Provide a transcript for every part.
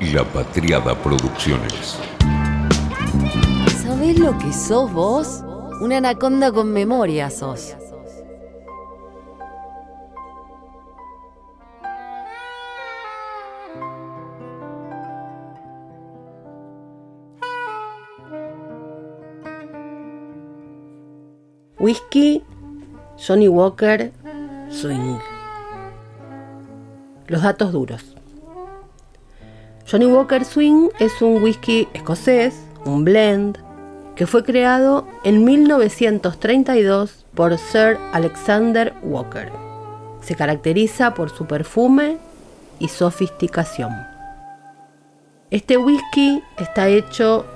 La Patriada Producciones. ¿Sabés lo que sos vos? Una anaconda con memoria sos. Whisky, Johnny Walker, Swing. Los datos duros. Johnny Walker Swing es un whisky escocés, un blend, que fue creado en 1932 por Sir Alexander Walker. Se caracteriza por su perfume y sofisticación. Este whisky está hecho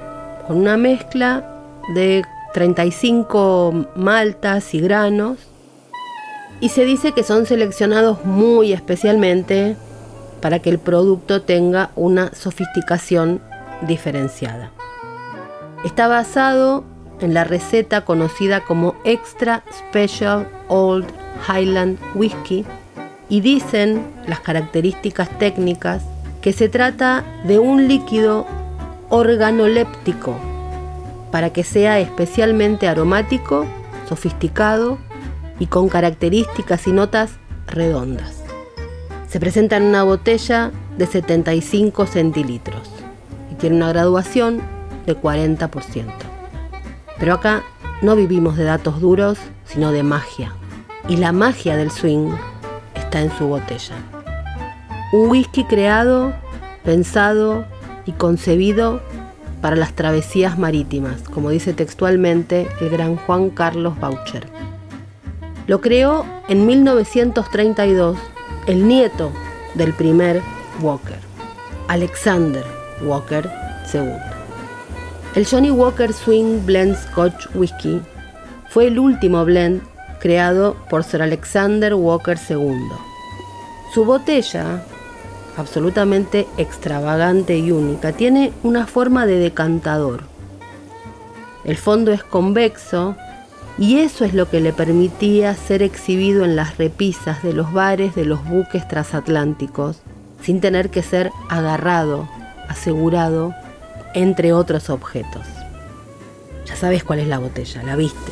con una mezcla de 35 maltas y granos y se dice que son seleccionados muy especialmente para que el producto tenga una sofisticación diferenciada. Está basado en la receta conocida como Extra Special Old Highland Whiskey y dicen las características técnicas que se trata de un líquido organoléptico para que sea especialmente aromático, sofisticado y con características y notas redondas. Se presenta en una botella de 75 centilitros y tiene una graduación de 40%. Pero acá no vivimos de datos duros, sino de magia. Y la magia del swing está en su botella. Un whisky creado, pensado y concebido para las travesías marítimas, como dice textualmente el gran Juan Carlos Boucher. Lo creó en 1932 el nieto del primer Walker, Alexander Walker II. El Johnny Walker Swing Blend Scotch Whisky fue el último blend creado por Sir Alexander Walker II. Su botella absolutamente extravagante y única. Tiene una forma de decantador. El fondo es convexo y eso es lo que le permitía ser exhibido en las repisas de los bares de los buques transatlánticos, sin tener que ser agarrado, asegurado, entre otros objetos. Ya sabes cuál es la botella, la viste.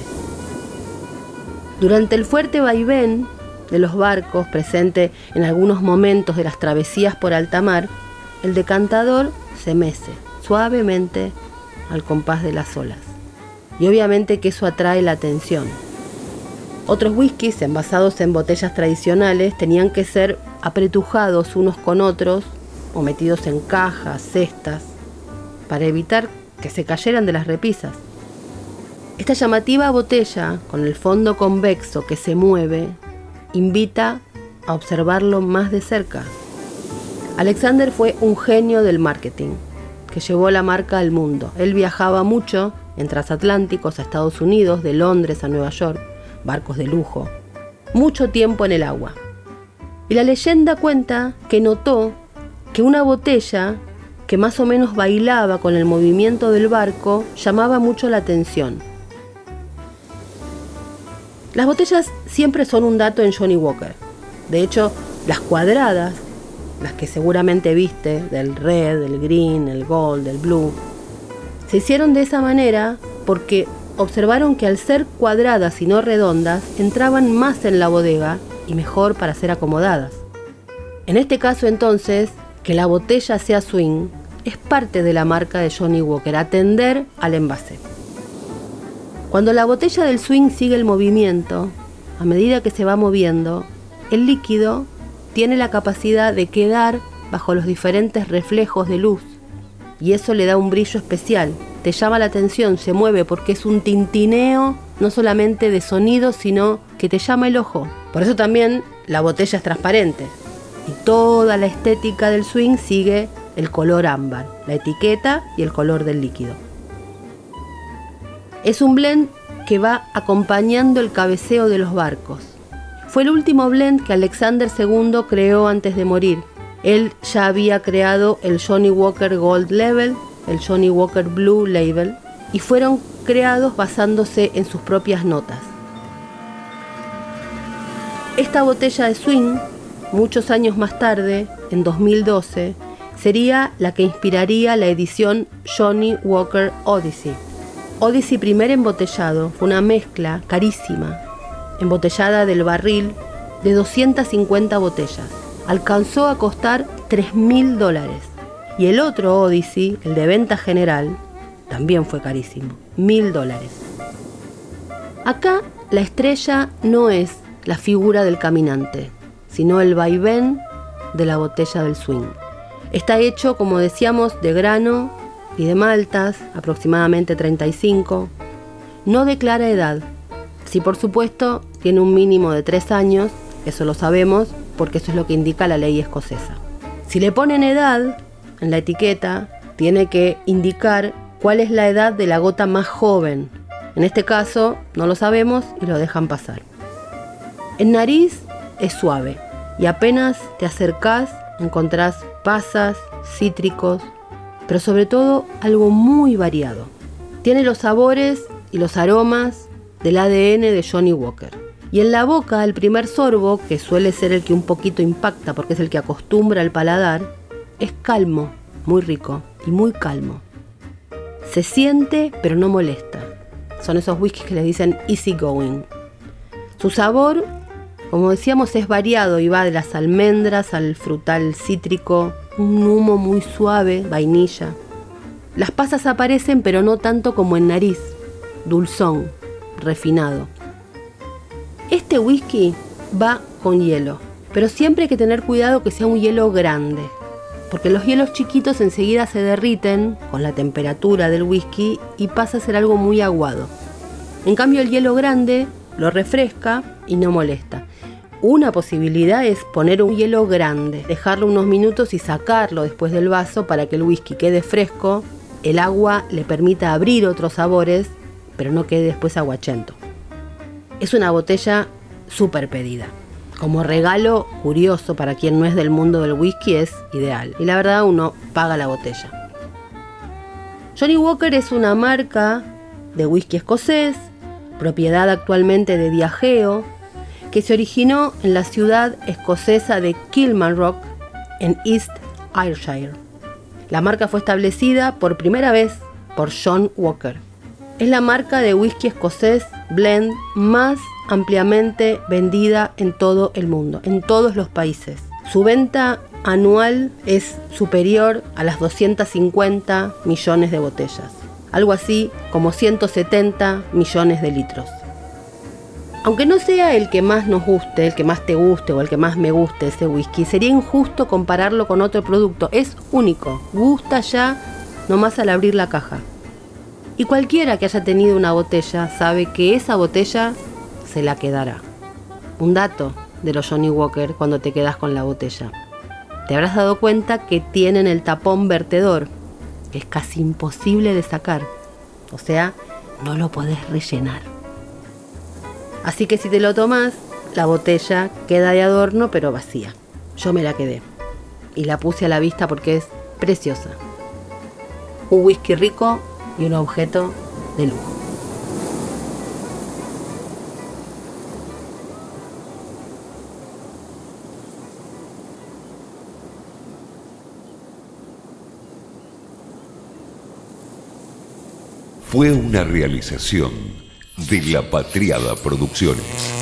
Durante el fuerte vaivén de los barcos presente en algunos momentos de las travesías por alta mar, el decantador se mece suavemente al compás de las olas. Y obviamente que eso atrae la atención. Otros whiskies envasados en botellas tradicionales tenían que ser apretujados unos con otros o metidos en cajas, cestas, para evitar que se cayeran de las repisas. Esta llamativa botella, con el fondo convexo que se mueve, invita a observarlo más de cerca. Alexander fue un genio del marketing que llevó la marca al mundo. Él viajaba mucho en transatlánticos a Estados Unidos, de Londres a Nueva York, barcos de lujo, mucho tiempo en el agua. Y la leyenda cuenta que notó que una botella que más o menos bailaba con el movimiento del barco llamaba mucho la atención. Las botellas siempre son un dato en Johnny Walker. De hecho, las cuadradas, las que seguramente viste, del red, el green, el gold, el blue, se hicieron de esa manera porque observaron que al ser cuadradas y no redondas, entraban más en la bodega y mejor para ser acomodadas. En este caso entonces, que la botella sea swing es parte de la marca de Johnny Walker, atender al envase. Cuando la botella del swing sigue el movimiento, a medida que se va moviendo, el líquido tiene la capacidad de quedar bajo los diferentes reflejos de luz y eso le da un brillo especial. Te llama la atención, se mueve porque es un tintineo no solamente de sonido, sino que te llama el ojo. Por eso también la botella es transparente y toda la estética del swing sigue el color ámbar, la etiqueta y el color del líquido. Es un blend que va acompañando el cabeceo de los barcos. Fue el último blend que Alexander II creó antes de morir. Él ya había creado el Johnny Walker Gold Level, el Johnny Walker Blue Label, y fueron creados basándose en sus propias notas. Esta botella de swing, muchos años más tarde, en 2012, sería la que inspiraría la edición Johnny Walker Odyssey. Odyssey primer embotellado fue una mezcla carísima, embotellada del barril de 250 botellas. Alcanzó a costar 3 mil dólares. Y el otro Odyssey, el de venta general, también fue carísimo, mil dólares. Acá la estrella no es la figura del caminante, sino el vaivén de la botella del swing. Está hecho, como decíamos, de grano y de maltas, aproximadamente 35. No declara edad. Si por supuesto tiene un mínimo de 3 años, eso lo sabemos porque eso es lo que indica la ley escocesa. Si le ponen edad en la etiqueta, tiene que indicar cuál es la edad de la gota más joven. En este caso no lo sabemos y lo dejan pasar. En nariz es suave y apenas te acercás encontrás pasas, cítricos, pero sobre todo algo muy variado. Tiene los sabores y los aromas del ADN de Johnny Walker. Y en la boca, el primer sorbo, que suele ser el que un poquito impacta porque es el que acostumbra al paladar, es calmo, muy rico y muy calmo. Se siente pero no molesta. Son esos whiskies que les dicen easy going. Su sabor como decíamos, es variado y va de las almendras al frutal cítrico, un humo muy suave, vainilla. Las pasas aparecen, pero no tanto como en nariz, dulzón, refinado. Este whisky va con hielo, pero siempre hay que tener cuidado que sea un hielo grande, porque los hielos chiquitos enseguida se derriten con la temperatura del whisky y pasa a ser algo muy aguado. En cambio el hielo grande lo refresca y no molesta. Una posibilidad es poner un hielo grande, dejarlo unos minutos y sacarlo después del vaso para que el whisky quede fresco, el agua le permita abrir otros sabores, pero no quede después aguachento. Es una botella súper pedida. Como regalo curioso para quien no es del mundo del whisky es ideal. Y la verdad uno paga la botella. Johnny Walker es una marca de whisky escocés, propiedad actualmente de Diageo, que se originó en la ciudad escocesa de Kilmarnock, en East Ayrshire. La marca fue establecida por primera vez por John Walker. Es la marca de whisky escocés blend más ampliamente vendida en todo el mundo, en todos los países. Su venta anual es superior a las 250 millones de botellas, algo así como 170 millones de litros. Aunque no sea el que más nos guste, el que más te guste o el que más me guste ese whisky, sería injusto compararlo con otro producto. Es único, gusta ya nomás al abrir la caja. Y cualquiera que haya tenido una botella sabe que esa botella se la quedará. Un dato de los Johnny Walker cuando te quedas con la botella. Te habrás dado cuenta que tienen el tapón vertedor, que es casi imposible de sacar. O sea, no lo podés rellenar. Así que si te lo tomas, la botella queda de adorno pero vacía. Yo me la quedé y la puse a la vista porque es preciosa. Un whisky rico y un objeto de lujo. Fue una realización de La Patriada Producciones.